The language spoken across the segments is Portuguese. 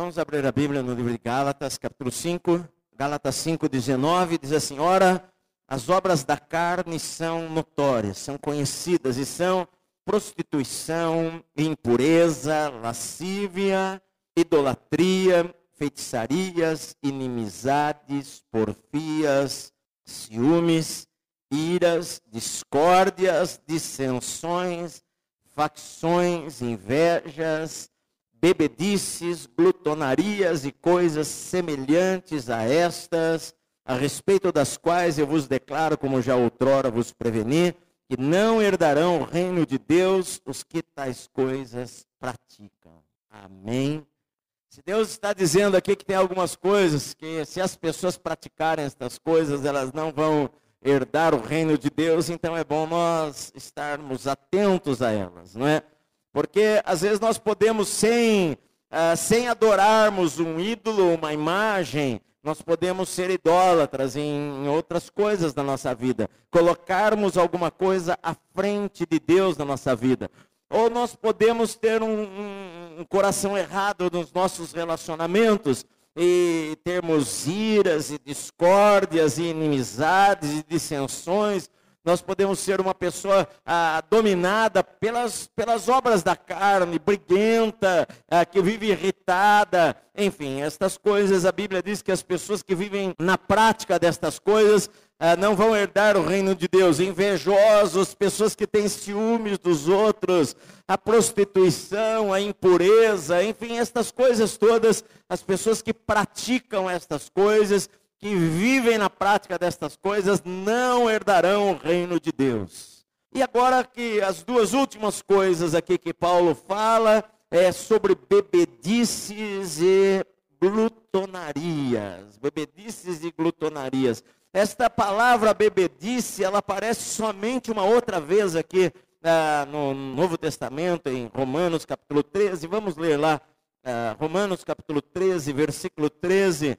Vamos abrir a Bíblia no livro de Gálatas, capítulo 5. Gálatas 5, 19, diz assim: Ora, as obras da carne são notórias, são conhecidas e são prostituição, impureza, lascívia, idolatria, feitiçarias, inimizades, porfias, ciúmes, iras, discórdias, dissensões, facções, invejas, bebedices, glutonarias e coisas semelhantes a estas, a respeito das quais eu vos declaro, como já outrora vos preveni, que não herdarão o reino de Deus os que tais coisas praticam. Amém. Se Deus está dizendo aqui que tem algumas coisas que, se as pessoas praticarem estas coisas, elas não vão herdar o reino de Deus, então é bom nós estarmos atentos a elas, não é? Porque às vezes nós podemos, sem, uh, sem adorarmos um ídolo, uma imagem, nós podemos ser idólatras em, em, outras coisas da nossa vida, colocarmos alguma coisa à frente de Deus na nossa vida. Ou nós podemos ter um, um, um coração errado nos nossos relacionamentos e termos iras e discórdias e inimizades e dissensões nós podemos ser uma pessoa ah, dominada pelas, pelas obras da carne, briguenta, ah, que vive irritada, enfim, estas coisas. A Bíblia diz que as pessoas que vivem na prática destas coisas ah, não vão herdar o reino de Deus. Invejosos, pessoas que têm ciúmes dos outros, a prostituição, a impureza, enfim, estas coisas todas, as pessoas que praticam estas coisas que vivem na prática destas coisas não herdarão o reino de Deus. E agora que as duas últimas coisas aqui que Paulo fala é sobre bebedices e glutonarias. Bebedices e glutonarias. Esta palavra bebedice, ela aparece somente uma outra vez aqui ah, no Novo Testamento, em Romanos capítulo 13. Vamos ler lá, ah, Romanos capítulo 13, versículo 13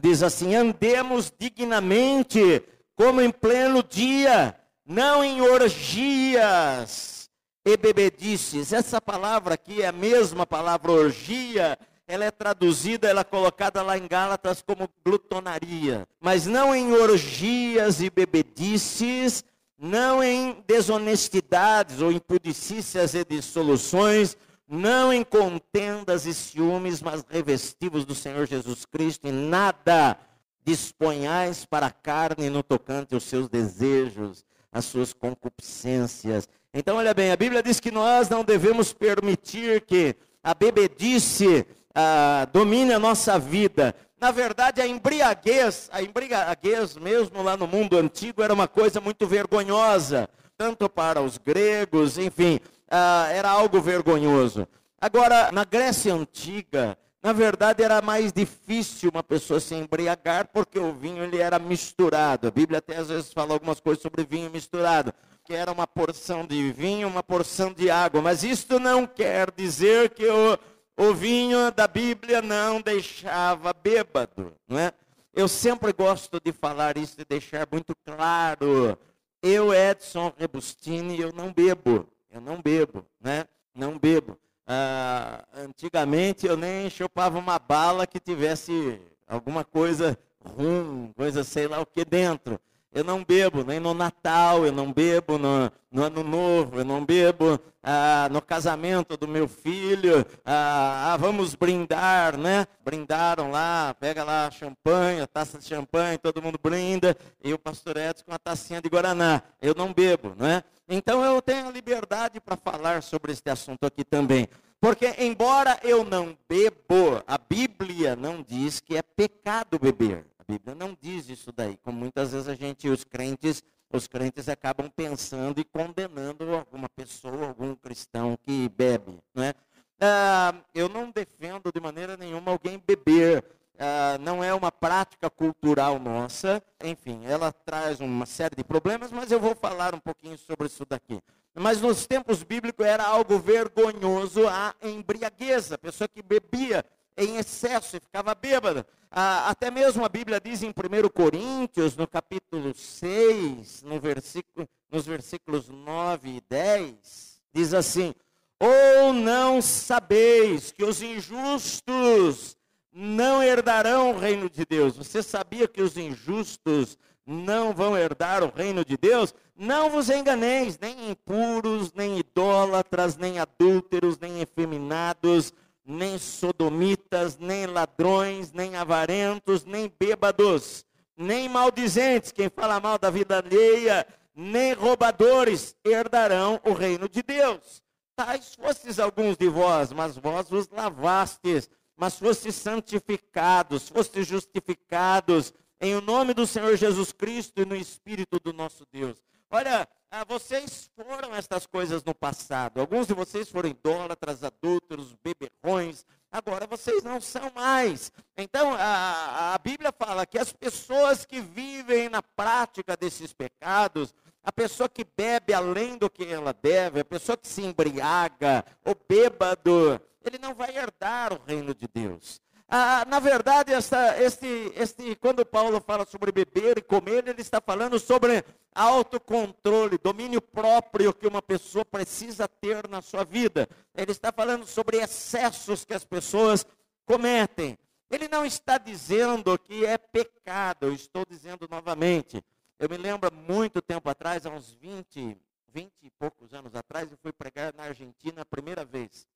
diz assim: andemos dignamente, como em pleno dia, não em orgias e bebedices. Essa palavra aqui é a mesma palavra orgia, ela é traduzida, ela é colocada lá em Gálatas como glutonaria, mas não em orgias e bebedices, não em desonestidades ou impudicícias e dissoluções, não em contendas e ciúmes, mas revestivos do Senhor Jesus Cristo, e nada disponhais para a carne no tocante aos seus desejos, às suas concupiscências. Então, olha bem, a Bíblia diz que nós não devemos permitir que a bebedice ah, domine a nossa vida. Na verdade, a embriaguez, a embriaguez mesmo lá no mundo antigo era uma coisa muito vergonhosa, tanto para os gregos, enfim, ah, era algo vergonhoso. Agora, na Grécia Antiga, na verdade era mais difícil uma pessoa se embriagar porque o vinho ele era misturado. A Bíblia até às vezes fala algumas coisas sobre vinho misturado, que era uma porção de vinho, uma porção de água. Mas isto não quer dizer que o, o vinho da Bíblia não deixava bêbado, não é? Eu sempre gosto de falar isso e de deixar muito claro. Eu, Edson Rebustini, eu não bebo. Eu não bebo, né? Não bebo. Ah, antigamente eu nem chupava uma bala que tivesse alguma coisa rum, coisa sei lá o que dentro. Eu não bebo nem no Natal, eu não bebo no, no Ano Novo, eu não bebo ah, no casamento do meu filho. Ah, ah, vamos brindar, né? Brindaram lá, pega lá champanhe, a taça de champanhe, todo mundo brinda, e o pastor Edson com a tacinha de Guaraná. Eu não bebo, não é? Então eu tenho liberdade para falar sobre este assunto aqui também. Porque, embora eu não bebo, a Bíblia não diz que é pecado beber. Bíblia não diz isso daí, como muitas vezes a gente, os crentes, os crentes acabam pensando e condenando alguma pessoa, algum cristão que bebe, não é? Ah, eu não defendo de maneira nenhuma alguém beber. Ah, não é uma prática cultural nossa. Enfim, ela traz uma série de problemas, mas eu vou falar um pouquinho sobre isso daqui. Mas nos tempos bíblicos era algo vergonhoso a embriagueza. A pessoa que bebia em excesso e ficava bêbada. Ah, até mesmo a Bíblia diz em 1 Coríntios, no capítulo 6, no versículo, nos versículos 9 e 10, diz assim: Ou não sabeis que os injustos não herdarão o reino de Deus? Você sabia que os injustos não vão herdar o reino de Deus? Não vos enganeis, nem impuros, nem idólatras, nem adúlteros, nem efeminados, nem sodomitas, nem ladrões, nem avarentos, nem bêbados, nem maldizentes, quem fala mal da vida alheia, nem roubadores herdarão o reino de Deus. Tais fostes alguns de vós, mas vós vos lavastes, mas fostes santificados, fostes justificados em o nome do Senhor Jesus Cristo e no Espírito do nosso Deus. Olha, ah, vocês foram estas coisas no passado. Alguns de vocês foram idólatras, adúlteros, beberrões. Agora vocês não são mais. Então, a, a Bíblia fala que as pessoas que vivem na prática desses pecados, a pessoa que bebe além do que ela deve, a pessoa que se embriaga, o bêbado, ele não vai herdar o reino de Deus. Ah, na verdade, esta, este, este, quando Paulo fala sobre beber e comer, ele está falando sobre autocontrole, domínio próprio que uma pessoa precisa ter na sua vida. Ele está falando sobre excessos que as pessoas cometem. Ele não está dizendo que é pecado, eu estou dizendo novamente. Eu me lembro muito tempo atrás, há uns 20, 20 e poucos anos atrás, eu fui pregar na Argentina a primeira vez.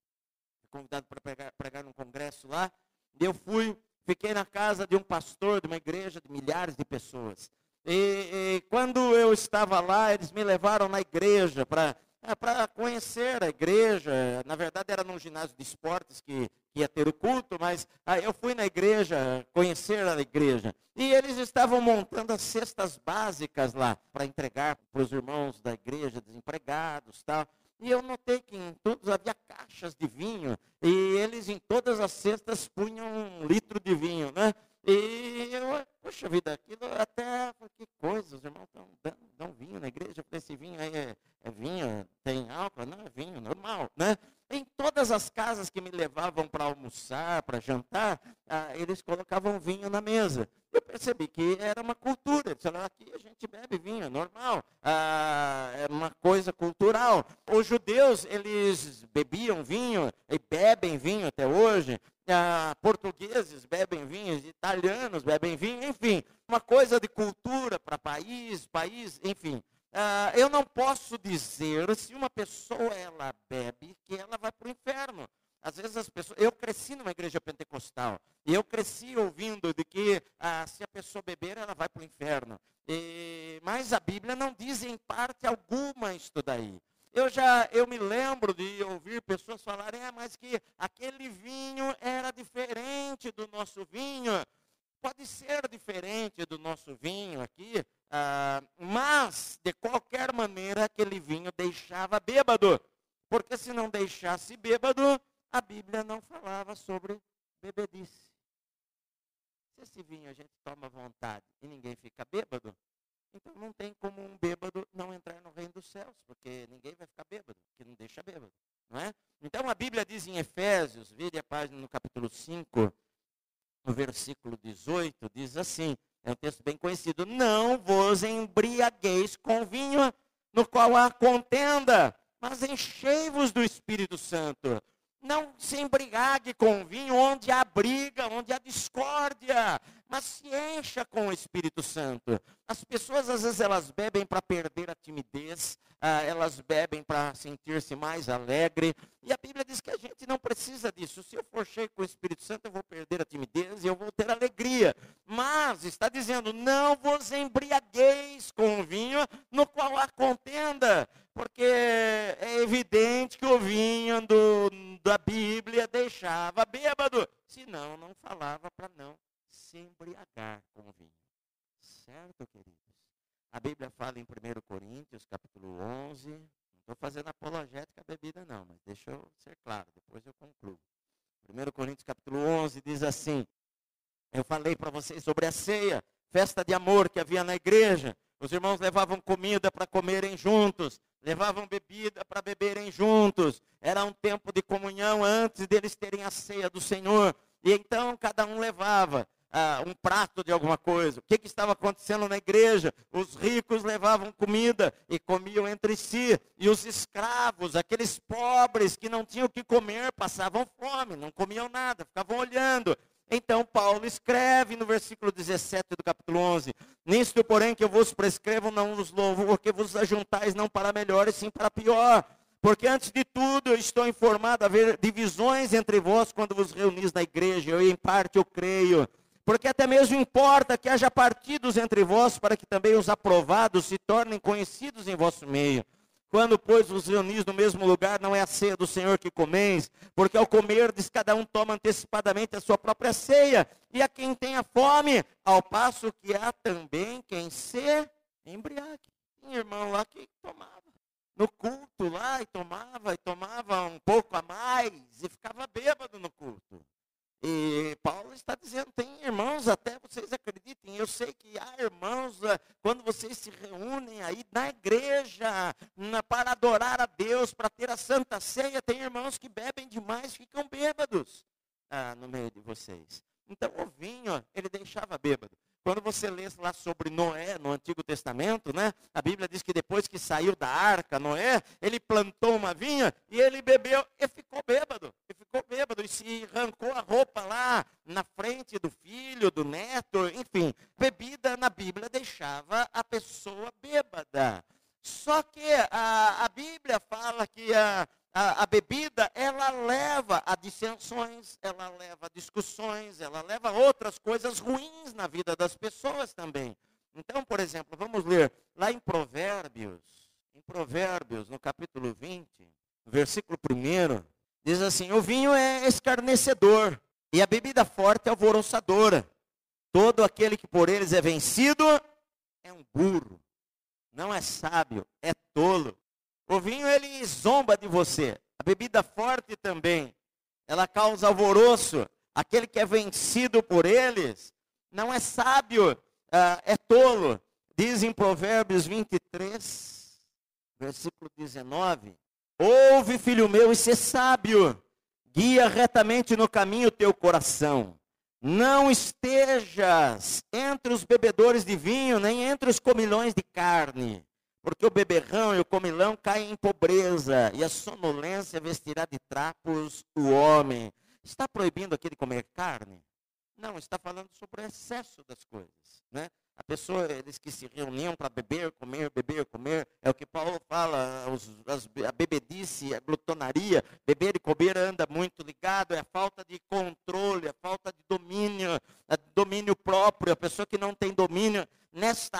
Convidado para pregar, pregar num congresso lá. Eu fui, fiquei na casa de um pastor de uma igreja de milhares de pessoas. E, e quando eu estava lá, eles me levaram na igreja para é, para conhecer a igreja. Na verdade, era num ginásio de esportes que, que ia ter o culto, mas eu fui na igreja conhecer a igreja. E eles estavam montando as cestas básicas lá para entregar para os irmãos da igreja desempregados tal. E eu notei que em todos havia caixas de vinho, e eles em todas as cestas punham um litro de vinho, né? E eu, poxa vida, aquilo até, que coisa, os irmãos estão dando, dão vinho na igreja, eu esse vinho aí é, é vinho, tem álcool? Não, é vinho, normal, né? Em todas as casas que me levavam para almoçar, para jantar, ah, eles colocavam vinho na mesa. Percebi que era uma cultura. Aqui a gente bebe vinho, é normal. Ah, é uma coisa cultural. Os judeus, eles bebiam vinho e bebem vinho até hoje. Ah, portugueses bebem vinho, italianos bebem vinho, enfim. Uma coisa de cultura para país, país, enfim. Ah, eu não posso dizer se uma pessoa ela bebe que ela vai para o inferno. Às vezes as pessoas. Eu cresci numa igreja pentecostal. E eu cresci ouvindo de que ah, se a pessoa beber, ela vai para o inferno. E, mas a Bíblia não diz em parte alguma isso daí. Eu já eu me lembro de ouvir pessoas falarem, é, mas que aquele vinho era diferente do nosso vinho. Pode ser diferente do nosso vinho aqui, ah, mas de qualquer maneira aquele vinho deixava bêbado. Porque se não deixasse bêbado, a Bíblia não falava sobre bebedice. Se esse vinho a gente toma vontade e ninguém fica bêbado, então não tem como um bêbado não entrar no reino dos céus, porque ninguém vai ficar bêbado, que não deixa bêbado, não é? Então a Bíblia diz em Efésios, vire a página no capítulo 5, no versículo 18, diz assim, é um texto bem conhecido, não vos embriagueis com vinho no qual há contenda, mas enchei-vos do Espírito Santo. Não se embriague com vinho onde há briga, onde há discórdia, mas se encha com o Espírito Santo. As pessoas, às vezes, elas bebem para perder a timidez, ah, elas bebem para sentir-se mais alegre. E a Bíblia diz que a gente não precisa disso. Se eu for cheio com o Espírito Santo, eu vou perder a timidez e eu vou ter alegria. Mas está dizendo, não vos embriagueis com vinho no qual há contenda porque é evidente que o vinho do, da Bíblia deixava bêbado, senão não falava para não se embriagar com vinho. Certo, queridos? A Bíblia fala em 1 Coríntios, capítulo 11, não estou fazendo apologética à bebida não, mas deixa eu ser claro, depois eu concluo. 1 Coríntios, capítulo 11, diz assim, eu falei para vocês sobre a ceia, festa de amor que havia na igreja, os irmãos levavam comida para comerem juntos, levavam bebida para beberem juntos. Era um tempo de comunhão antes deles terem a ceia do Senhor. E então cada um levava. Ah, um prato de alguma coisa. O que, que estava acontecendo na igreja? Os ricos levavam comida e comiam entre si. E os escravos, aqueles pobres que não tinham o que comer, passavam fome, não comiam nada, ficavam olhando. Então Paulo escreve no versículo 17 do capítulo 11: Nisto, porém, que eu vos prescrevo, não vos louvo, porque vos ajuntais não para melhor, e sim para pior. Porque antes de tudo eu estou informado a haver divisões entre vós quando vos reunis na igreja. Eu em parte eu creio. Porque até mesmo importa que haja partidos entre vós para que também os aprovados se tornem conhecidos em vosso meio. Quando, pois, vos reunis no mesmo lugar, não é a ceia do Senhor que comeis, porque ao comer, diz cada um toma antecipadamente a sua própria ceia, e a quem tenha fome, ao passo que há também quem se embriague. Tem irmão lá que tomava no culto lá, e tomava, e tomava um pouco a mais, e ficava bêbado no culto. E Paulo está dizendo, tem irmãos, até vocês acreditem, eu sei que há irmãos, eh, quando vocês se reúnem aí na igreja, para adorar a Deus, para ter a santa ceia, tem irmãos que bebem demais, ficam bêbados ah, no meio de vocês. Então o vinho, ele deixava bêbado. Quando você lê lá sobre Noé no Antigo Testamento, né? A Bíblia diz que depois que saiu da arca, Noé, ele plantou uma vinha e ele bebeu e ficou bêbado. E ficou bêbado e se arrancou a roupa lá na frente do filho, do neto, enfim. Bebida na Bíblia deixava a pessoa bêbada. Só que a, a Bíblia fala que a, a, a, bebida, ela leva a dissensões, ela leva a discussões, ela leva a outras coisas ruins na vida das pessoas também. Então, por exemplo, vamos ler lá em Provérbios, em Provérbios, no capítulo 20, versículo 1, diz assim: O vinho é escarnecedor e a bebida forte é alvoroçadora. Todo aquele que por eles é vencido é um burro, não é sábio, é tolo. O vinho ele zomba de você. A bebida forte também. Ela causa alvoroço. Aquele que é vencido por eles não é sábio, uh, é tolo. Diz em Provérbios 23, versículo 19: Ouve, filho meu, e ser sábio. Guia retamente no caminho o teu coração. Não estejas entre os bebedores de vinho, nem entre os comilhões de carne porque o beberrão e o comilão caem em pobreza, e a sonolência vestirá de trapos o homem. Está proibindo aqui de comer carne? Não, está falando sobre o excesso das coisas. Né? A pessoa, eles que se reuniam para beber, comer, beber, comer, é o que Paulo fala, os, as, a bebedice, a glutonaria, beber e comer anda muito ligado, é a falta de controle, a falta de domínio, a domínio próprio, a pessoa que não tem domínio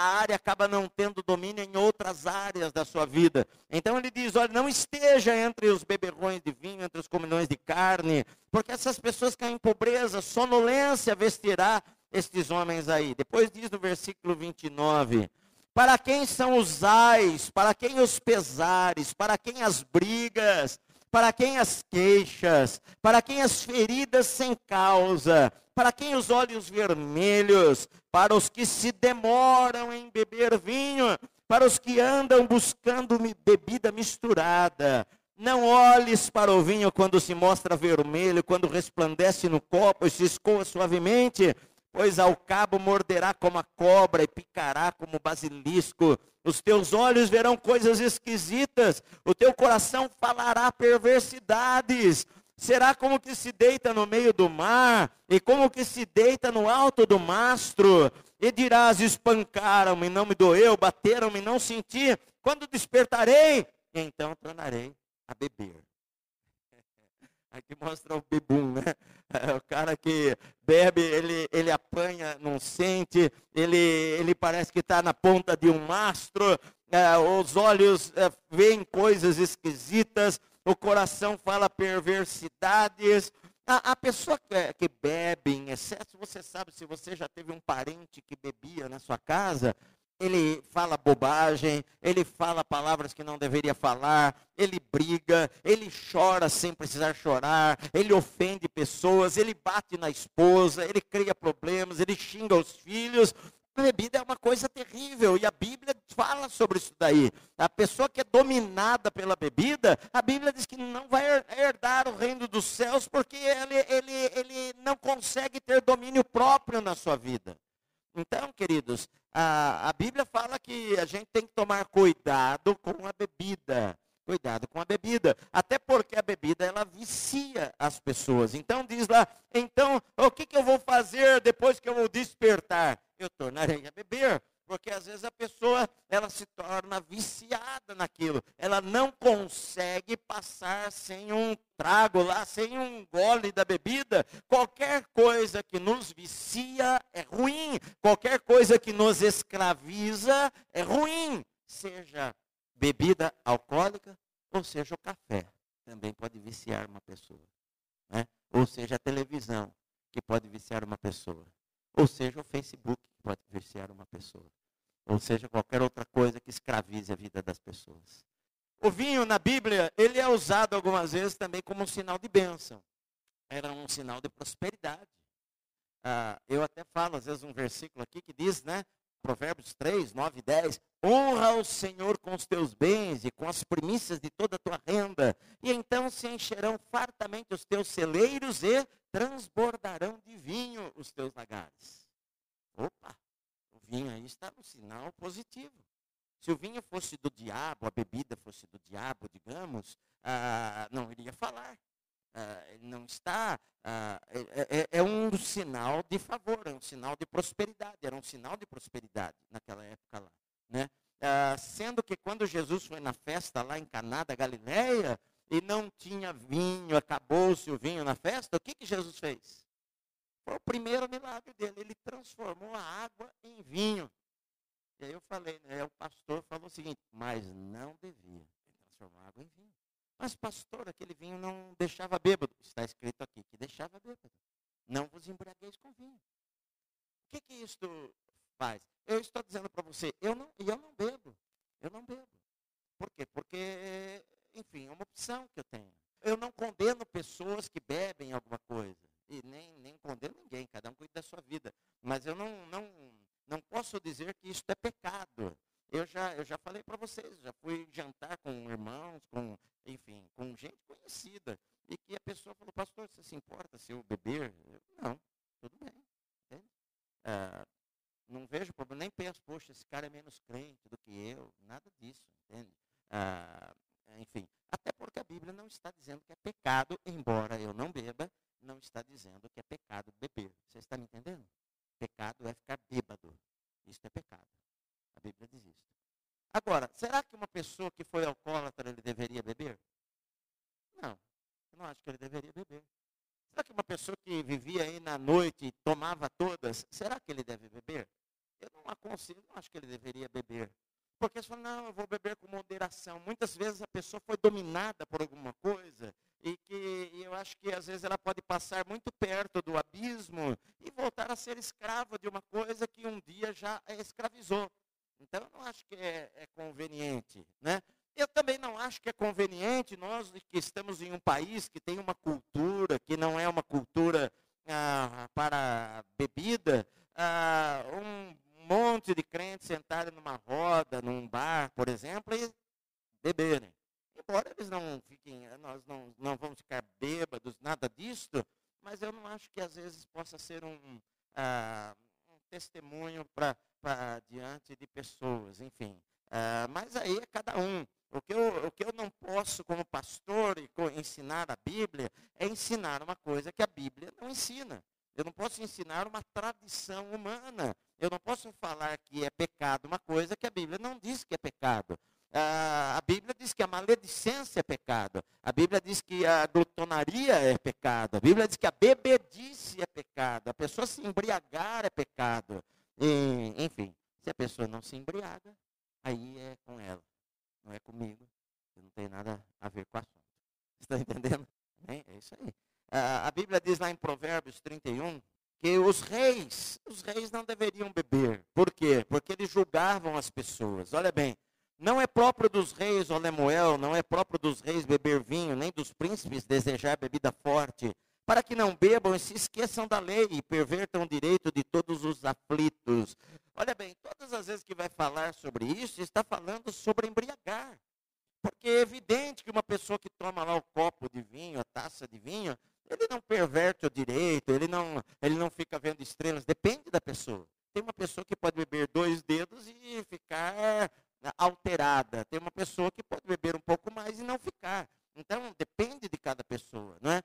área acaba não tendo domínio em outras áreas da sua vida. Então ele diz: olha, não esteja entre os beberrões de vinho, entre os comilhões de carne, porque essas pessoas caem em pobreza, sonolência vestirá estes homens aí. Depois diz no versículo 29. Para quem são os ais, para quem os pesares, para quem as brigas, para quem as queixas, para quem as feridas sem causa, para quem os olhos vermelhos, para os que se demoram em beber vinho, para os que andam buscando bebida misturada. Não olhes para o vinho quando se mostra vermelho, quando resplandece no copo e se escoa suavemente, pois ao cabo morderá como a cobra e picará como basilisco. Os teus olhos verão coisas esquisitas, o teu coração falará perversidades será como que se deita no meio do mar, e como que se deita no alto do mastro, e dirás: espancaram-me, não me doeu, bateram-me, não senti. Quando despertarei, então tornarei a beber. Aqui mostra o bebum, né? O cara que bebe, ele, ele apanha, não sente, ele, ele parece que está na ponta de um mastro, é, os olhos é, veem coisas esquisitas, o coração fala perversidades. A, pessoa que, que, bebe em excesso, você sabe, se você já teve um parente que bebia na sua casa, ele fala bobagem, ele fala palavras que não deveria falar, ele briga, ele chora sem precisar chorar, ele ofende pessoas, ele bate na esposa, ele cria problemas, ele xinga os filhos. Bebida é uma coisa terrível e a Bíblia fala sobre isso daí. A pessoa que é dominada pela bebida, a Bíblia diz que não vai herdar o reino dos céus porque ele, ele, ele não consegue ter domínio próprio na sua vida. Então, queridos, a, a Bíblia fala que a gente tem que tomar cuidado com a bebida. Cuidado com a bebida, até porque a bebida ela vicia as pessoas. Então diz lá, então o que, que eu vou fazer depois que eu vou despertar? Eu tornarei a beber, porque às vezes a pessoa ela se torna viciada naquilo. Ela não consegue passar sem um trago lá, sem um gole da bebida. Qualquer coisa que nos vicia é ruim. Qualquer coisa que nos escraviza é ruim. Seja bebida alcoólica, ou seja, o café também pode viciar uma pessoa. Né? Ou seja, a televisão, que pode viciar uma pessoa. Ou seja, o Facebook, pode viciar uma pessoa. Ou seja, qualquer outra coisa que escravize a vida das pessoas. O vinho na Bíblia, ele é usado algumas vezes também como um sinal de bênção. Era um sinal de prosperidade. Ah, eu até falo, às vezes, um versículo aqui que diz, né? Provérbios 3, 9 e 10. Honra o Senhor com os teus bens e com as primícias de toda a tua renda, e então se encherão fartamente os teus celeiros e transbordarão de vinho os teus lagares. Opa, o vinho aí está no sinal positivo. Se o vinho fosse do diabo, a bebida fosse do diabo, digamos, ah, não iria falar. Ah, não está. Ah, é, é, é, um sinal de favor, é um sinal de prosperidade. Era um sinal de prosperidade naquela época lá. Né? Ah, sendo que quando Jesus foi na festa lá em Caná da Galileia e não tinha vinho, acabou-se o vinho na festa, o que, que Jesus fez? Foi o primeiro milagre dele. Ele transformou a água em vinho. E aí eu falei, né, o pastor falou o seguinte, mas não devia. Ele transformou a água em vinho. Mas, pastor, aquele vinho não deixava bêbado. Está escrito aqui que deixava bêbado. Não vos embriagueis com vinho. O que, que isto faz? Eu estou dizendo para você, eu não, eu não bebo. Eu não bebo. Por quê? Porque, enfim, é uma opção que eu tenho. Eu não condeno pessoas que bebem alguma coisa. E nem, nem condeno ninguém, cada um cuida da sua vida. Mas eu não, não, não posso dizer que isso é pecado. Eu já, eu já falei para vocês, já fui jantar com irmãos, com, enfim, com gente conhecida. E que a pessoa falou, pastor, você se importa se eu beber? Eu, não, tudo bem. Ah, não vejo problema, nem penso, poxa, esse cara é menos crente do que eu, nada disso, entende? Ah, enfim, até porque a Bíblia não está dizendo que é pecado, embora eu não beba, não está dizendo que é pecado beber. Você está me entendendo? Pecado é ficar bêbado. Isso é pecado. A Bíblia diz isso. Agora, será que uma pessoa que foi alcoólatra ele deveria beber? Não, eu não acho que ele deveria beber. Será que uma pessoa que vivia aí na noite e tomava todas, será que ele deve beber? Eu não aconselho, não acho que ele deveria beber. Porque você fala, não, eu vou beber com moderação. Muitas vezes a pessoa foi dominada por alguma coisa e que eu acho que às vezes ela pode passar muito perto do abismo e voltar a ser escrava de uma coisa que um dia já a escravizou. Então, eu não acho que é, é conveniente. Né? Eu também não acho que é conveniente nós que estamos em um país que tem uma cultura, que não é uma cultura ah, para bebida, ah, um monte de crentes sentarem numa roda, num bar, por exemplo, e beberem. Embora eles não fiquem, nós não, não vamos ficar bêbados, nada disso, mas eu não acho que às vezes possa ser um, ah, um testemunho para diante de pessoas, enfim. Uh, mas aí é cada um. O que, eu, o que eu não posso, como pastor, ensinar a Bíblia, é ensinar uma coisa que a Bíblia não ensina. Eu não posso ensinar uma tradição humana. Eu não posso falar que é pecado uma coisa que a Bíblia não diz que é pecado. Uh, a Bíblia diz que a maledicência é pecado. A Bíblia diz que a glutonaria é pecado. A Bíblia diz que a bebedice é pecado. A pessoa se embriagar é pecado. E, enfim, se a pessoa não se embriaga, aí é com ela, não é comigo. Não tem nada a ver com o assunto. Está entendendo? É isso aí. A Bíblia diz lá em Provérbios 31 que os reis, os reis não deveriam beber. Por quê? Porque eles julgavam as pessoas. Olha bem, não é próprio dos reis, ó não é próprio dos reis beber vinho, nem dos príncipes desejar bebida forte, para que não bebam e se esqueçam da lei e pervertam o direito de todos os aflitos. Olha bem, todas as vezes que vai falar sobre isso, está falando sobre embriagar. Porque é evidente que uma pessoa que toma lá o copo de vinho, a taça de vinho, ele não perverte o direito, ele não, ele não fica vendo estrelas, depende da pessoa. Tem uma pessoa que pode beber dois dedos e ficar alterada. Tem uma pessoa que pode beber um pouco mais e não ficar. Então, depende de cada pessoa. Não é?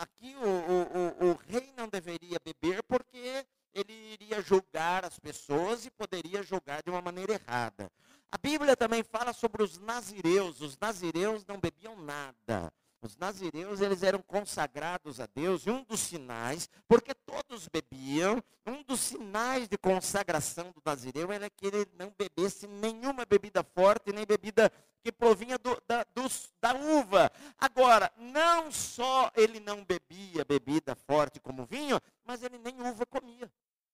Aqui o, o, o, o rei não deveria beber porque ele iria julgar as pessoas e poderia julgar de uma maneira errada. A Bíblia também sobre os nazireus. Os nazireus não bebiam nada. Os nazireus, eles eram consagrados a Deus, e um dos sinais, porque todos bebiam, um dos sinais de consagração do nazireu era que ele não bebesse nenhuma bebida forte, nem bebida que provinha do, da, dos, da uva. Agora, não só ele não bebia bebida forte como vinho, mas ele nem uva comia.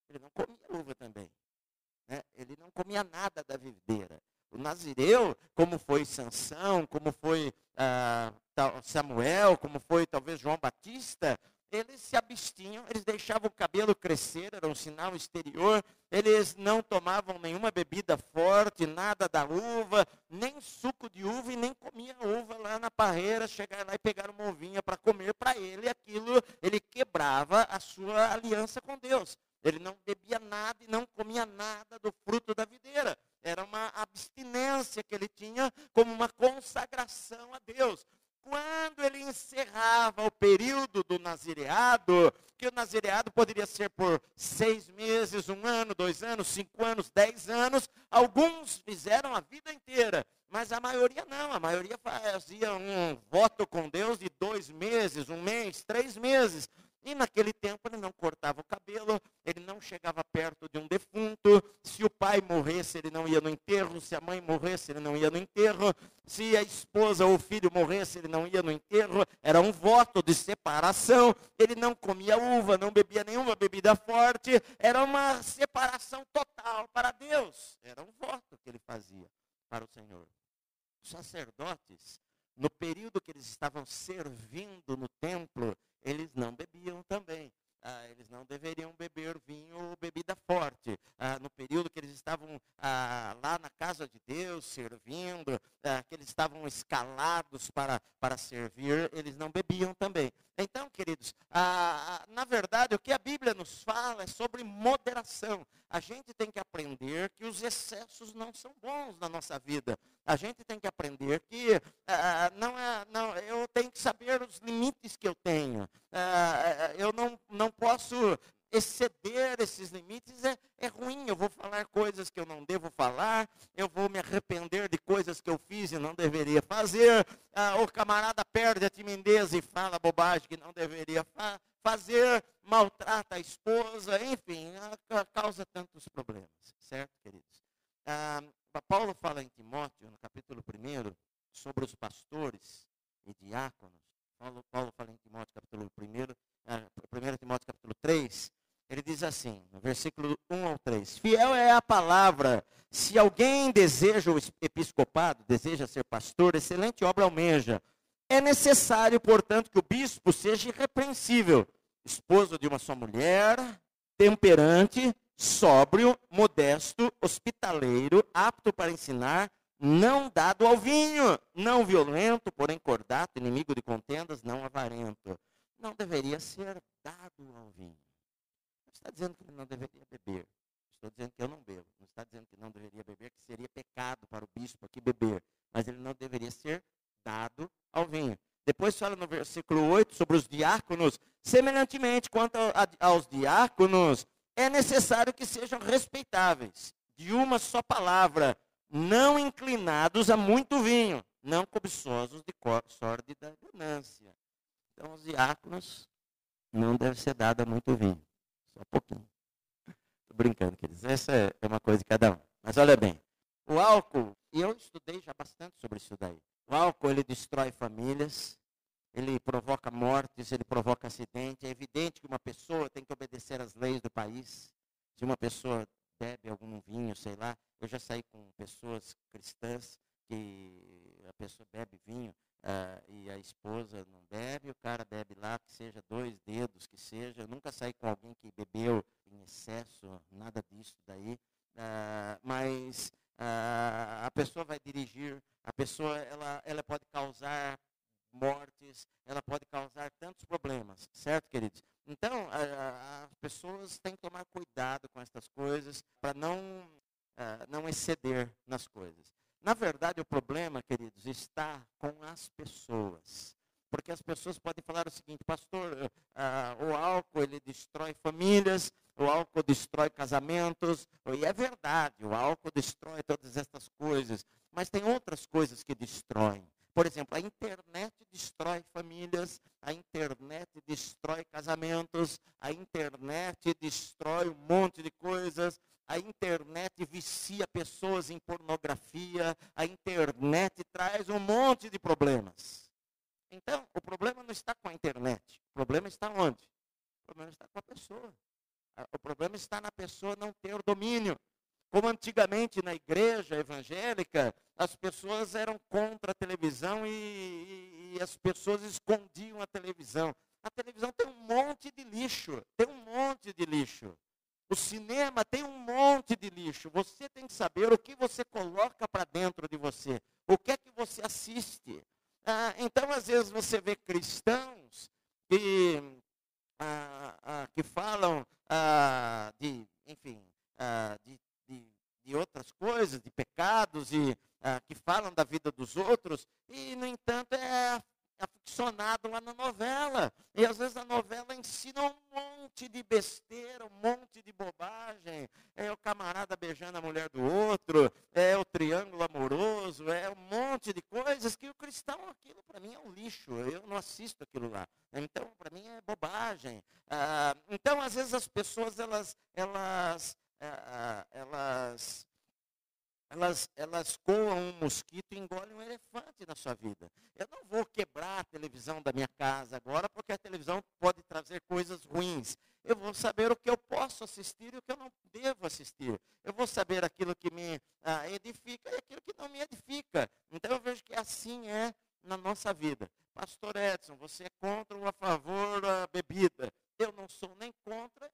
Ele não comia uva também. Né? Ele não comia nada da videira. O Nazireu, como foi Sansão, como foi ah, Samuel, como foi talvez João Batista, eles se abstinham, eles deixavam o cabelo crescer, era um sinal exterior, eles não tomavam nenhuma bebida forte, nada da uva, nem suco de uva e nem comia uva lá na parreira, chegar lá e pegar uma ovinha para comer para ele, aquilo, ele quebrava a sua aliança com Deus. Ele não bebia nada e não comia nada do fruto da videira. Era uma abstinência que ele tinha como uma consagração a Deus. Quando ele encerrava o período do nazireado, que o nazireado poderia ser por seis meses, um ano, dois anos, cinco anos, dez anos, alguns fizeram a vida inteira, mas a maioria não. A maioria fazia um voto com Deus de dois meses, um mês, três meses. E naquele tempo ele não cortava o cabelo, ele não chegava perto de um defunto. Se o pai morresse, ele não ia no enterro. Se a mãe morresse, ele não ia no enterro. Se a esposa ou o filho morresse, ele não ia no enterro. Era um voto de separação. Ele não comia uva, não bebia nenhuma bebida forte. Era uma separação total para Deus. Era um voto que ele fazia para o Senhor. Os sacerdotes, no período que eles estavam servindo no templo, eles não bebiam também. Ah, eles não deveriam beber vinho ou bebida forte. Ah, no período que eles estavam ah, lá na casa de Deus, servindo, ah, que eles estavam escalados para, para servir, eles não bebiam também. Então, queridos, ah, ah, na verdade, o que a Bíblia nos fala é sobre moderação. A gente tem que aprender que os excessos não são bons na nossa vida. A gente tem que aprender que não é, não, eu tenho que saber os limites que eu tenho. eu não, não posso exceder esses limites é, é ruim. Eu vou falar coisas que eu não devo falar, eu vou me arrepender de coisas que eu fiz e não deveria fazer. Ah, o camarada perde a timidez e fala bobagem que não deveria fa fazer, maltrata a esposa, enfim, causa tantos problemas, certo, queridos? Ah, Paulo fala em Timóteo, no capítulo 1, sobre os pastores e diáconos. Paulo, Paulo fala em Timóteo, capítulo 1, 1 Timóteo capítulo 3, ele diz assim, no versículo 1 ao 3: Fiel é a palavra. Se alguém deseja o episcopado, deseja ser pastor, excelente obra almeja. É necessário, portanto, que o bispo seja irrepreensível, esposo de uma só mulher, temperante, sóbrio, modesto, hospitaleiro, apto para ensinar, não dado ao vinho, não violento, porém cordato, inimigo de contendas, não avarento não deveria ser dado ao vinho. Está dizendo que ele não deveria beber. Estou dizendo que eu não bebo. Não está dizendo que não deveria beber, que seria pecado para o bispo aqui beber. Mas ele não deveria ser dado ao vinho. Depois fala no versículo 8 sobre os diáconos. Semelhantemente, quanto aos diáconos, é necessário que sejam respeitáveis, de uma só palavra, não inclinados a muito vinho, não cobiçosos de sórdida ganância. Então, os diáconos não deve ser dado muito vinho. Só um pouquinho. Estou brincando, queridos. Essa é uma coisa de cada um. Mas olha bem. O álcool, e eu estudei já bastante sobre isso daí. O álcool, ele destrói famílias, ele provoca mortes, ele provoca acidente. É evidente que uma pessoa tem que obedecer às leis do país. Se uma pessoa bebe algum vinho, sei lá, eu já saí com pessoas cristãs que a pessoa bebe vinho uh, e a esposa não bebe, o cara bebe lá, que seja dois dedos, que seja. Eu nunca saí com alguém que bebeu em excesso, nada disso daí. Uh, mas uh, a pessoa vai dirigir, a pessoa ela, ela pode causar mortes, ela pode causar tantos problemas, certo, queridos? Então, as pessoas têm que tomar cuidado com estas coisas para não, não exceder nas coisas. Na verdade, o problema, queridos, está com as pessoas. Porque as pessoas podem falar o seguinte, pastor, uh, o álcool ele destrói famílias, o álcool destrói casamentos, e é verdade, o álcool destrói todas essas coisas, mas tem outras coisas que destroem. Por exemplo, a internet destrói famílias, a internet destrói casamentos, a internet destrói um monte de coisas, a internet vicia pessoas em pornografia, a internet traz um monte de problemas. Então, o problema não está com a internet, o problema está onde? O problema está com a pessoa. O problema está na pessoa não ter domínio. Como antigamente na igreja evangélica, as pessoas eram contra a televisão e, e, e as pessoas escondiam a televisão. A televisão tem um monte de lixo, tem um monte de lixo. O cinema tem um monte de lixo. Você tem que saber o que você coloca para dentro de você. O que é que você assiste. Ah, então, às vezes, você vê cristãos que, ah, ah, que falam ah, de, enfim, ah, de, de, de, outras coisas, de pecados, e ah, que falam da vida dos outros, e, no entanto, é aficionado lá na novela. E às vezes a novela ensina um monte de besteira, um monte de bobagem. É o camarada beijando a mulher do outro, é o triângulo amoroso, é um monte de coisas que o cristão, aquilo para mim é um lixo. Eu não assisto aquilo lá. Então, para mim é bobagem. Ah, então, às vezes as pessoas, elas, elas, ah, elas elas, elas coam um mosquito e engolem um elefante na sua vida. Eu não vou quebrar a televisão da minha casa agora, porque a televisão pode trazer coisas ruins. Eu vou saber o que eu posso assistir e o que eu não devo assistir. Eu vou saber aquilo que me ah, edifica e aquilo que não me edifica. Então eu vejo que assim é na nossa vida. Pastor Edson, você é contra ou a favor da bebida? Eu não sou nem contra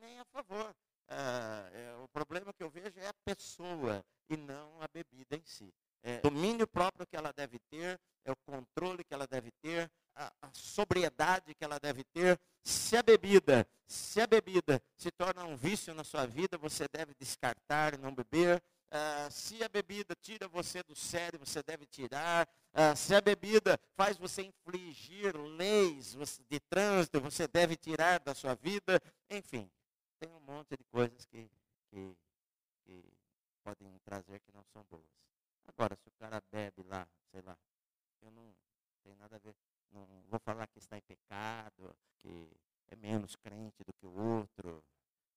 nem a favor. Ah, é, o problema que eu vejo é a pessoa e não a bebida em si. É, domínio próprio que ela deve ter, é o controle que ela deve ter, a, a, sobriedade que ela deve ter. Se a bebida, se a bebida se torna um vício na sua vida, você deve descartar e não beber. Uh, se a bebida tira você do sério, você deve tirar. Uh, se a bebida faz você infligir leis de trânsito, você deve tirar da sua vida. Enfim, tem um monte de coisas que, que, que podem trazer que não são boas. Agora, se o cara bebe lá, sei lá, eu não tenho nada a ver, não vou falar que está em pecado, que é menos crente do que o outro,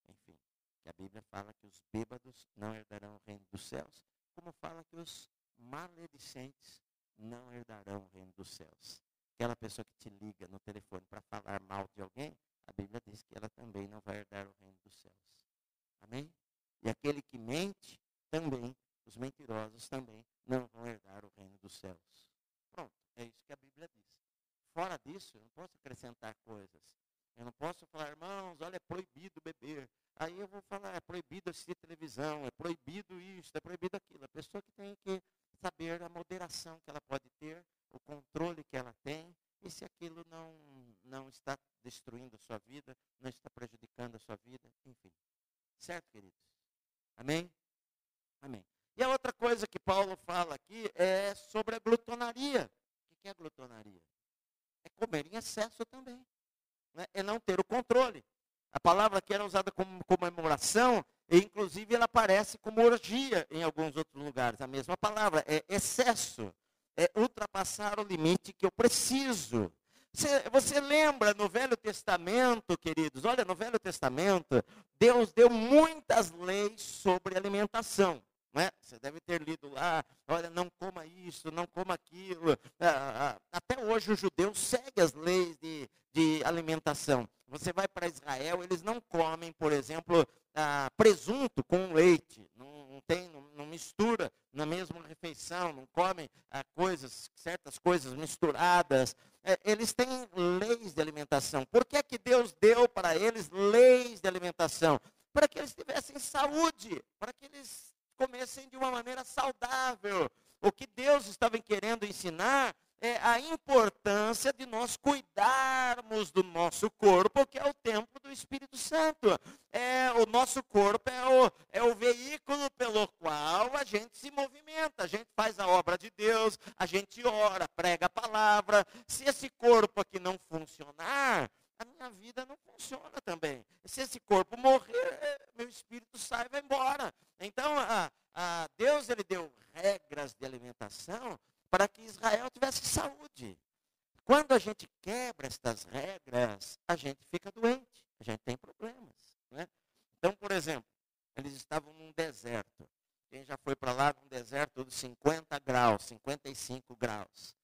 enfim, que a Bíblia fala que os bêbados não herdarão o reino dos céus, como fala que os maledicentes não herdarão o reino dos céus. Aquela pessoa que te liga no telefone para falar mal de alguém, a Bíblia diz que ela também não vai herdar o reino dos céus. Amém? E aquele que mente, também, os mentirosos também, não vão herdar o reino dos céus. Pronto, é isso que a Bíblia diz. Fora disso, eu não posso acrescentar coisas. Eu não posso falar, irmãos, olha, é proibido beber. Aí eu vou falar, é proibido assistir televisão, é proibido isso, é proibido aquilo. A pessoa que tem que saber a moderação que ela pode ter, o controle que ela tem, e se aquilo não, não está destruindo a sua vida, não está prejudicando a sua vida, enfim. Certo, queridos? Amém? Amém. E a outra coisa que Paulo fala aqui é sobre a glutonaria. O que é a glutonaria? É comer em excesso também. Né? É não ter o controle. A palavra que era usada como comemoração, e inclusive ela aparece como orgia em alguns outros lugares. A mesma palavra, é excesso é ultrapassar o limite que eu preciso. Você, você, lembra no Velho Testamento, queridos? Olha, no Velho Testamento, Deus deu muitas leis sobre alimentação. Né? Você deve ter lido lá, olha, não coma isso, não coma aquilo. Ah, ah, até hoje o judeu segue as leis de, de alimentação. Você vai para Israel, eles não comem, por exemplo, ah, presunto com leite. Não, não tem, não, não mistura na mesma refeição, não comem ah, coisas, certas coisas misturadas. É, eles têm leis de alimentação. Por que, é que Deus deu para eles leis de alimentação? Para que eles tivessem saúde, para que eles comessem de uma maneira saudável. O que Deus estava querendo ensinar é a importância de nós cuidarmos do nosso corpo, que é o templo do Espírito Santo. É, o nosso corpo é o, é o veículo pelo qual a gente se movimenta, a gente faz a obra de Deus, a gente ora, 45 graus.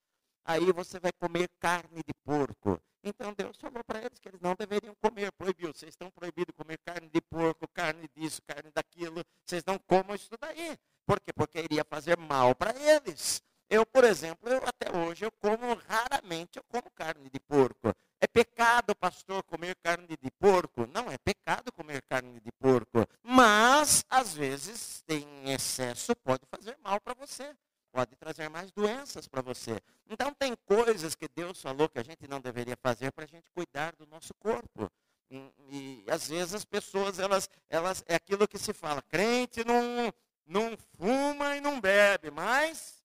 Aí você vai comer carne de porco. Então Deus falou para eles que eles não deveriam comer, proibiu. Vocês estão proibidos de comer carne de porco, carne disso, carne daquilo. Vocês não comam isso daí. Por quê? Porque iria fazer mal para eles. Eu, por exemplo, eu, até hoje eu como raramente eu como carne de porco. É pecado, pastor, comer carne de porco? Não é pecado comer carne de porco, mas às vezes em excesso pode fazer mal para você. Pode trazer mais doenças para você. Então tem coisas que Deus falou que a gente não deveria fazer para a gente cuidar do nosso corpo. E, e, às vezes as pessoas, elas, elas, é aquilo que se fala, crente não, não fuma e não bebe, mas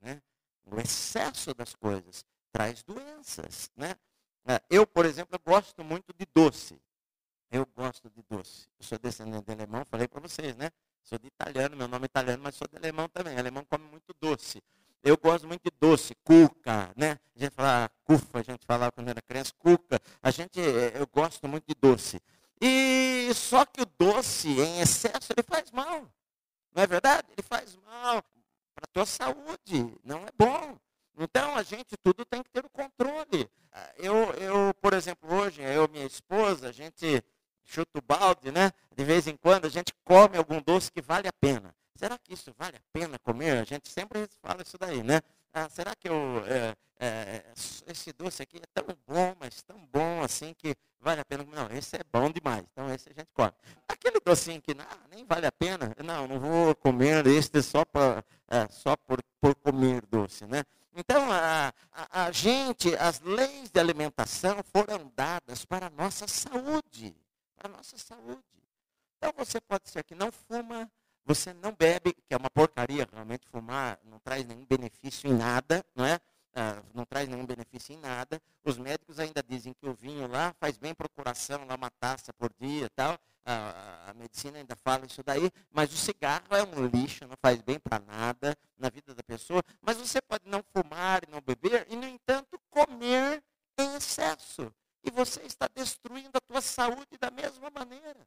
né? O excesso das coisas traz doenças, né? É, eu, por exemplo, gosto muito de doce. Eu gosto de doce. Eu sou descendente de alemão, falei para vocês, né? Sou de italiano, meu nome é italiano, mas sou de alemão também. O alemão come muito doce. Eu gosto muito de doce, cuca, né? A gente fala cufa, a gente falava quando era criança, cuca. A gente, eu gosto muito de doce. E só que o doce em excesso ele faz mal. Não é verdade? Ele faz mal para a tua saúde, não é bom. Então, a gente tudo tem que ter o controle. Ah, eu, eu, por exemplo, hoje, eu e minha esposa, a gente chuta o balde, né? De vez em quando a gente come algum doce que vale a pena. Será que isso vale a pena comer? A gente sempre fala isso daí, né? Ah, será que eu, é, é, esse doce aqui é tão bom, mas tão bom assim que vale a pena? Não, esse é bom demais, então esse a gente come. Aquele docinho que ah, nem vale a pena, não, não vou comer este só, pra, é, só por, por comer doce, né? Então, a, a, a gente, as leis de alimentação foram dadas para a nossa saúde, para a nossa saúde. Então, você pode ser que não fuma, você não bebe, que é uma porcaria realmente fumar, não traz nenhum benefício em nada, não é? Ah, não traz nenhum benefício em nada. Os médicos ainda dizem que o vinho lá faz bem para o coração, lá uma taça por dia tal. Ah, a medicina ainda fala isso daí, mas o cigarro é um lixo, não faz bem para nada na vida da pessoa. Mas você pode não fumar e não beber, e no entanto comer em excesso. E você está destruindo a tua saúde da mesma maneira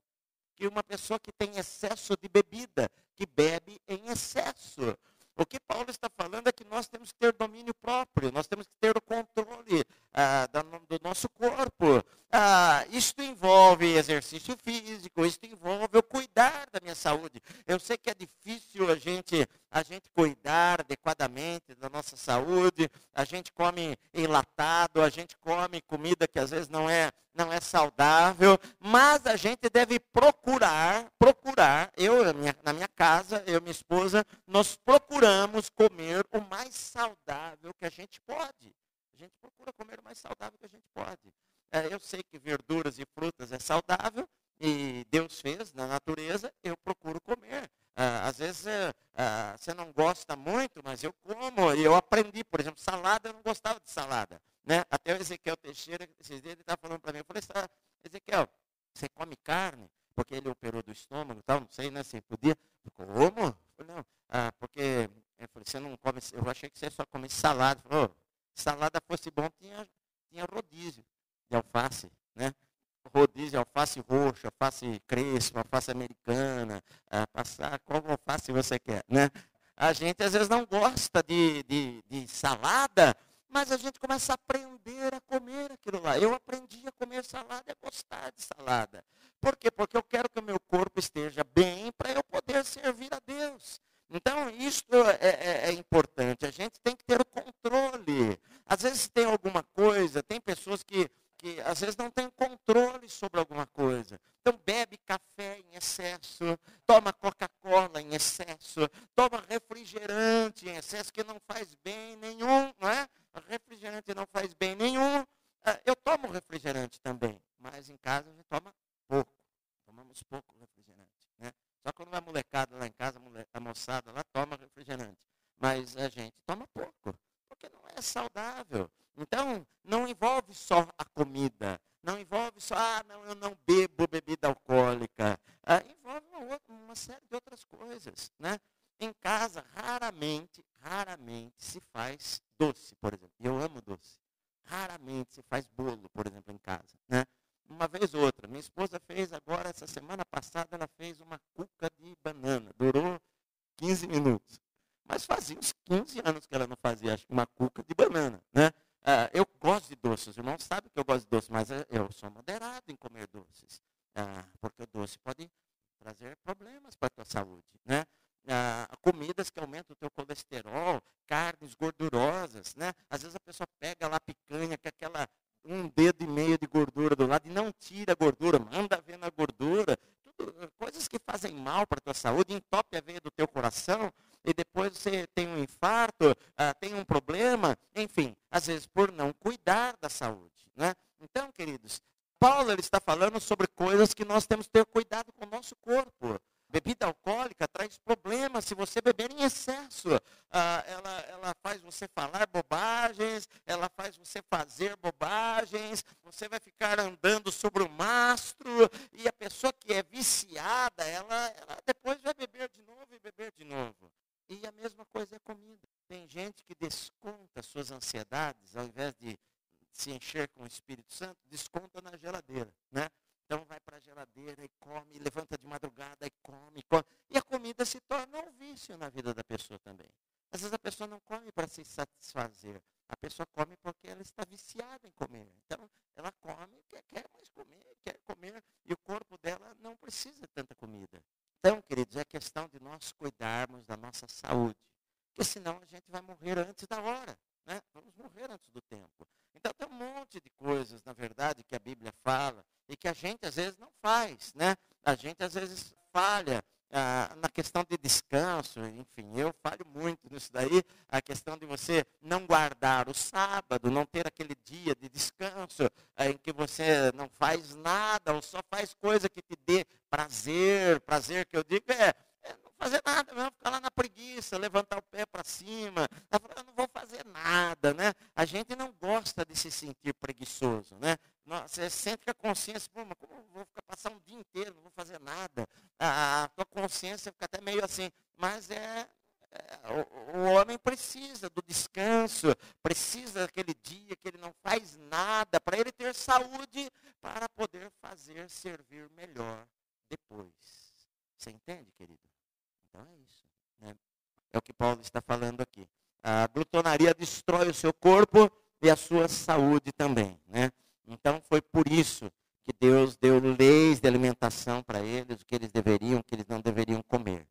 que uma pessoa que tem excesso de bebida, que bebe em excesso. O que Paulo está falando é que nós temos que ter domínio próprio, nós temos que ter o controle ah, do nosso corpo. Ah, isto envolve exercício físico, isto envolve eu cuidar da minha saúde. Eu sei que é difícil a gente, a gente cuidar adequadamente da nossa saúde, a gente come enlatado, a gente come comida que às vezes não é, não é saudável, mas a gente deve procurar, procurar, eu na minha, na minha casa, eu e minha esposa, nós procuramos comer o mais saudável que a gente pode. Gente procura comer o mais saudável que a gente pode. É, eu sei que verduras e frutas é saudável, e Deus fez na natureza, eu procuro comer. Ah, às vezes ah, você não gosta muito, mas eu como. E eu aprendi, por exemplo, salada, eu não gostava de salada. Né? Até o Ezequiel Teixeira, esses dias, ele estava falando para mim, eu falei, Ezequiel, você come carne? Porque ele operou do estômago e tal, não sei, né, se podia. Como? Eu falei, não, ah, porque eu falei, você não come, eu achei que você só come salada. Falei, oh, salada fosse bom, tinha, tinha rodízio de alface, né? Rodízio, alface roxa, alface crespa, alface americana, passar qual alface você quer, né? A gente às vezes não gosta de, de, de salada, mas a gente começa a aprender a comer aquilo lá. Eu aprendi a comer salada e a gostar de salada. Por quê? Porque eu quero que o meu corpo esteja bem para eu poder servir a Deus. Então, isso é, é, é, importante. A gente tem que ter o controle. Às vezes tem alguma coisa, tem pessoas que, que às vezes não têm controle sobre alguma coisa. Então, bebe café em excesso, toma Coca-Cola em excesso, toma refrigerante em excesso, que não faz bem nenhum, não é? Refrigerante não faz bem nenhum. Ah, eu tomo refrigerante também, mas em casa a gente toma pouco. Tomamos pouco refrigerante. Só quando vai molecada lá em casa, a moçada lá toma refrigerante. Mas a gente toma pouco, porque não é saudável. Então, não envolve só a comida. Não envolve só, ah, não, eu não bebo bebida alcoólica. Ah, envolve uma, outra, uma série de outras coisas. Né? Em casa, raramente, raramente se faz doce, por exemplo. Eu amo doce. Raramente se faz bolo, por exemplo, em casa. Né? Uma vez ou outra. Minha esposa fez agora, essa semana passada, ela fez uma cuca de banana. Durou 15 minutos. Mas fazia uns 15 anos que ela não fazia uma cuca de banana. Né? Ah, eu gosto de doces. Os irmãos sabem que eu gosto de doces, mas eu sou moderado em comer doces. Ah, porque o doce pode trazer problemas para a tua saúde. Né? Ah, comidas que aumentam o teu colesterol, carnes gordurosas, né? Às vezes a pessoa pega lá picanha, que é aquela um dedo e meio de gordura do lado e não tira a gordura, manda ver na gordura. Tudo, coisas que fazem mal para a tua saúde, entope a veia do teu coração e depois você tem um infarto, ah, tem um problema, enfim, às vezes por não cuidar da saúde. Né? Então, queridos, Paulo ele está falando sobre coisas que nós temos que ter cuidado com o nosso corpo. Bebida alcoólica traz problemas se você beber em excesso. Ah, ela, ela faz você falar bobagens, ela faz você fazer bobagens, você vai ficar andando sobre o mastro, e a pessoa que é viciada, ela, ela depois vai beber de novo e beber de novo. E a mesma coisa é comida. Tem gente que desconta suas ansiedades, ao invés de se encher com o Espírito Santo, desconta na geladeira. Né? Então vai para a geladeira e come, levanta de madrugada e come, come. E a comida se torna um vício na vida da pessoa também. Às vezes a pessoa não come para se satisfazer. A pessoa come porque ela está viciada em comer. Então, ela come, quer, quer mais comer, quer comer, e o corpo dela não precisa de tanta comida. Então, queridos, é questão de nós cuidarmos da nossa saúde. Porque senão a gente vai morrer antes da hora. Né? Vamos morrer antes do tempo. Então tem um monte de coisas, na verdade, que a Bíblia fala e que a gente às vezes não faz, né? A gente às vezes falha ah, na questão de descanso, enfim, eu falho muito nisso daí, a questão de você não guardar o sábado, não ter aquele dia de descanso ah, em que você não faz nada ou só faz coisa que te dê prazer, prazer que eu digo é fazer nada mesmo, ficar lá na preguiça, levantar o pé para cima. Eu não vou fazer nada, né? A gente não gosta de se sentir preguiçoso, né? Você sente que a consciência, pô, mas como eu vou ficar passar um dia inteiro, não vou fazer nada? A, a tua consciência fica até meio assim, mas é, é o, o, homem precisa do descanso, precisa daquele dia que ele não faz nada, para ele ter saúde, para poder fazer servir melhor depois. Você entende, querido? Então é isso. Né? É o que Paulo está falando aqui. A glutonaria destrói o seu corpo e a sua saúde também. Né? Então foi por isso que Deus deu leis de alimentação para eles, o que eles deveriam, o que eles não deveriam comer.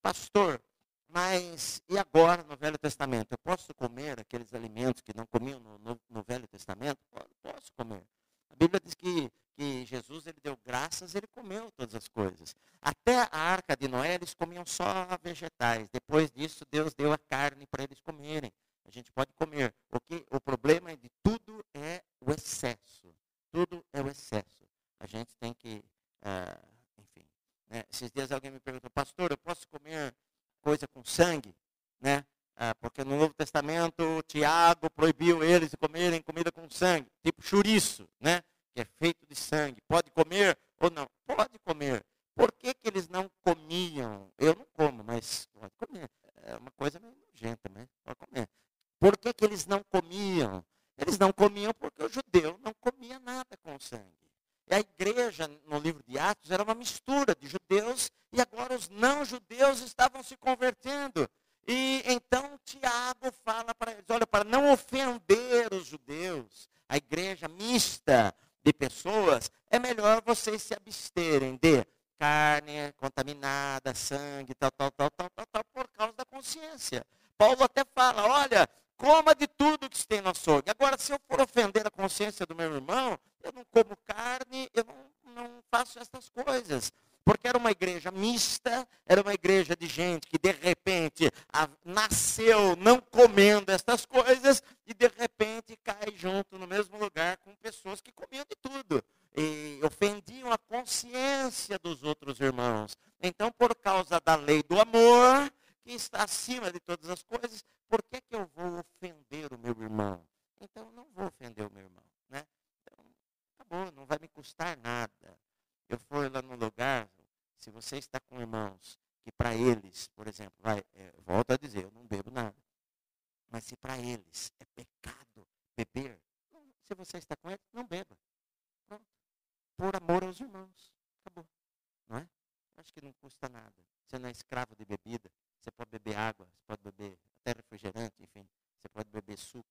Pastor, mas e agora no Velho Testamento? Eu posso comer aqueles alimentos que não comiam no, no, no Velho Testamento? Posso comer. A Bíblia diz que que Jesus ele deu graças, ele comeu todas as coisas. Até a arca de Noé eles comiam só vegetais. Depois disso Deus deu a carne para eles comerem. A gente pode comer. O que o problema é de tudo é o excesso. Tudo é o excesso. A gente tem que, uh, enfim. Né? Esses dias alguém me perguntou, pastor, eu posso comer coisa com sangue, né? Ah, porque no Novo Testamento Tiago proibiu eles de comerem comida com sangue, tipo chouriço, né? que é feito de sangue, pode comer ou não? Pode comer. Por que, que eles não comiam? Eu não como, mas pode comer. É uma coisa meio nojenta, né? Pode comer. Por que, que eles não comiam? Eles não comiam porque o judeu não comia nada com sangue. E a igreja, no livro de Atos, era uma mistura de judeus e agora os não-judeus estavam se convertendo. E então Tiago fala para eles: olha, para não ofender os judeus, a igreja mista de pessoas, é melhor vocês se absterem de carne contaminada, sangue, tal, tal, tal, tal, tal, tal, por causa da consciência. Paulo até fala: olha, coma de tudo que tem no açougue. Agora, se eu for ofender a consciência do meu irmão, eu não como carne, eu não, não faço essas coisas. Porque era uma igreja mista, era uma igreja de gente que de repente nasceu não comendo essas coisas e de repente cai junto no mesmo lugar com pessoas que comiam de tudo. E ofendiam a consciência dos outros irmãos. Então, por causa da lei do amor, que está acima de todas as coisas, por que, que eu vou ofender o meu irmão? Então, não vou ofender o meu irmão. Né? Então, acabou, não vai me custar nada eu for lá no lugar, se você está com irmãos que para eles, por exemplo, vai, é, volto a dizer, eu não bebo nada. Mas se para eles é pecado beber, se você está com eles, não beba. Pronto. Por amor aos irmãos. Acabou. Não é? Acho que não custa nada. Você não é escravo de bebida. Você pode beber água, você pode beber até refrigerante, enfim. Você pode beber suco.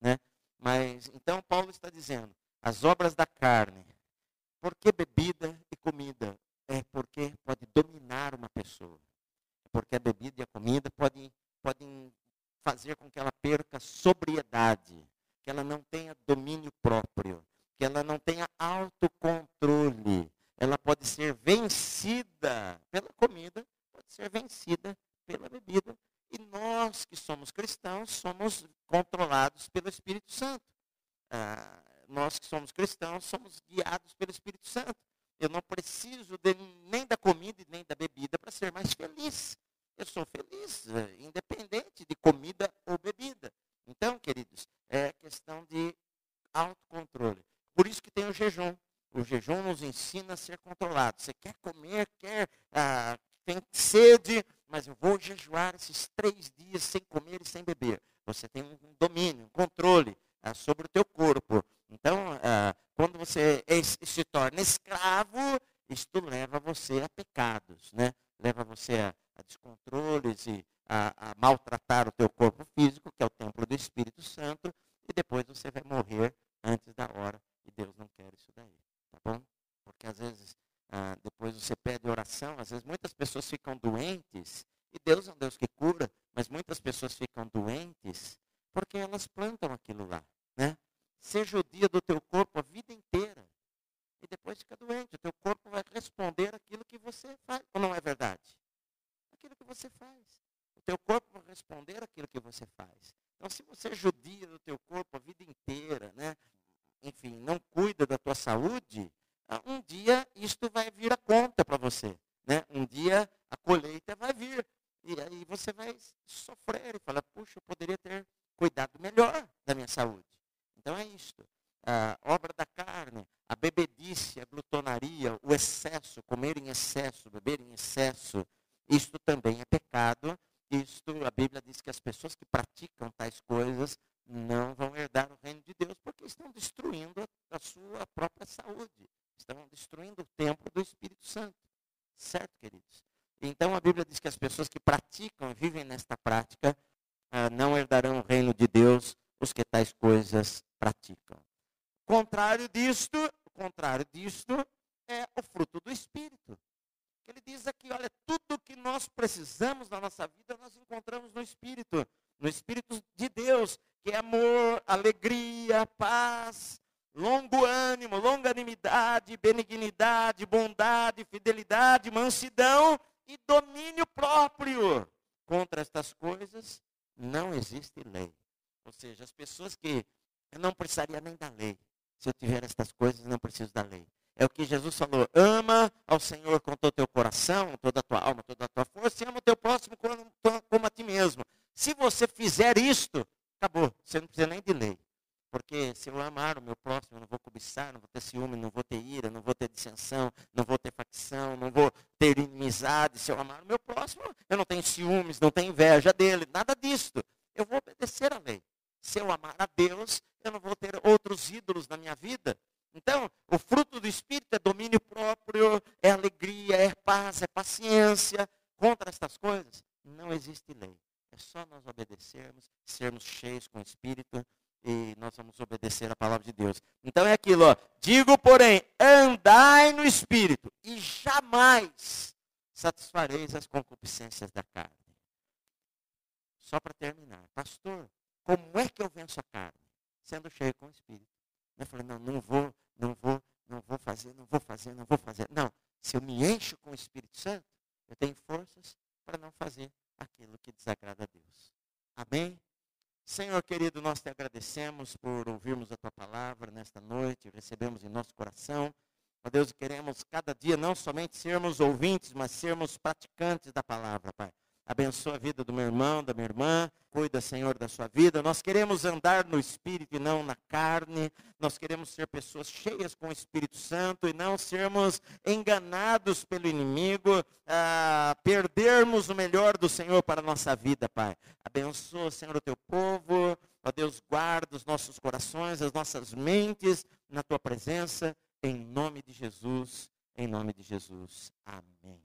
Né? Mas, então, Paulo está dizendo, as obras da carne por que bebida e comida? É porque pode dominar uma pessoa. É porque a bebida e a comida podem, podem fazer com que ela perca sobriedade, que ela não tenha domínio próprio, que ela não tenha autocontrole. Ela pode ser vencida pela comida, pode ser vencida pela bebida. E nós que somos cristãos somos controlados pelo Espírito Santo. Ah, nós que somos cristãos, somos guiados pelo Espírito Santo. Eu não preciso de, nem da comida e nem da bebida para ser mais feliz. Eu sou feliz, eh, independente de comida ou bebida. Então, queridos, é questão de autocontrole. Por isso que tem o jejum. O jejum nos ensina a ser controlado. Você quer comer, quer, ah, tem sede, mas eu vou jejuar esses três dias sem comer e sem beber. Você tem um domínio, um controle ah, sobre o teu corpo. Então, ah, quando você se torna escravo, isto leva você a pecados, né? Leva você a, a a, a, maltratar o teu corpo físico, que é o templo do Espírito Santo, e depois você vai morrer antes da hora. E Deus não quer isso daí, tá bom? Porque às vezes, ah, depois você pede oração, às vezes muitas pessoas ficam doentes, e Deus é um Deus que cura, mas muitas pessoas ficam doentes porque elas plantam aquilo lá, né? seja o dia do teu corpo a vida inteira. E depois fica doente. O teu corpo vai responder aquilo que você faz. Ou não é verdade? Aquilo que você faz. O teu corpo vai responder aquilo que você faz. Então, se você judia do teu corpo a vida inteira, né? enfim, não cuida da tua saúde, ah, um dia isto vai vir a conta para você. Né? Um dia a colheita vai vir. E aí você vai sofrer e falar, puxa, eu poderia ter cuidado melhor da minha saúde. Então é isto. A obra da carne, a bebedice, a glutonaria, o excesso, comer em excesso, beber em excesso, isto também é pecado. Isto, a Bíblia diz que as pessoas que praticam tais coisas não vão herdar o reino de Deus porque estão destruindo a, sua própria saúde. Estão destruindo o templo do Espírito Santo. Certo, queridos? Então a Bíblia diz que as pessoas que praticam e vivem nesta prática ah, não herdarão o reino de Deus, os que tais coisas praticam. Contrário disto, o contrário disto é o fruto do Espírito. Ele diz aqui, olha, tudo que nós precisamos na nossa vida nós encontramos no Espírito, no Espírito de Deus, que é amor, alegria, paz, longo ânimo, longanimidade, benignidade, bondade, fidelidade, mansidão e domínio próprio. Contra estas coisas não existe lei. Ou seja, as pessoas que eu não precisaria nem da lei. Se eu tiver estas coisas, não preciso da lei. É o que Jesus falou: ama ao Senhor com todo o teu coração, toda a tua alma, toda a tua força, e ama o teu próximo como, a ti mesmo. Se você fizer isto, acabou. Você não precisa nem de lei. Porque se eu amar o meu próximo, eu não vou cobiçar, não vou ter ciúme, não vou ter ira, não vou ter dissensão, não vou ter facção, não vou ter inimizade. Se eu amar o meu próximo, eu não tenho ciúmes, não tenho inveja dele, nada disto. Eu vou obedecer à lei. Se eu amar a Deus, eu não vou ter outros ídolos na minha vida. Então, o fruto do Espírito é domínio próprio, é alegria, é paz, é paciência. Contra estas coisas, não existe lei. É só nós obedecermos, sermos cheios com o Espírito e nós vamos obedecer a palavra de Deus. Então é aquilo, ó. Digo, porém, andai no Espírito e jamais satisfareis as concupiscências da carne. Só para terminar, pastor, como é que eu venço a carne? Sendo cheio com o Espírito. Eu falei, não, não vou, não vou, não vou fazer, não vou fazer, não vou fazer. Não, se eu me encho com o Espírito Santo, eu tenho forças para não fazer aquilo que desagrada a Deus. Amém? Senhor querido, nós te agradecemos por ouvirmos a tua palavra nesta noite, recebemos em nosso coração. Ó Deus, queremos cada dia não somente sermos ouvintes, mas sermos praticantes da palavra, Pai. Abençoa a vida do meu irmão, da minha irmã. Cuida, Senhor, da sua vida. Nós queremos andar no Espírito e não na carne. Nós queremos ser pessoas cheias com o Espírito Santo e não sermos enganados pelo inimigo, a perdermos o melhor do Senhor para a nossa vida, Pai. Abençoa, Senhor, o teu povo. Ó Deus, guarda os nossos corações, as nossas mentes na tua presença. Em nome de Jesus. Em nome de Jesus. Amém.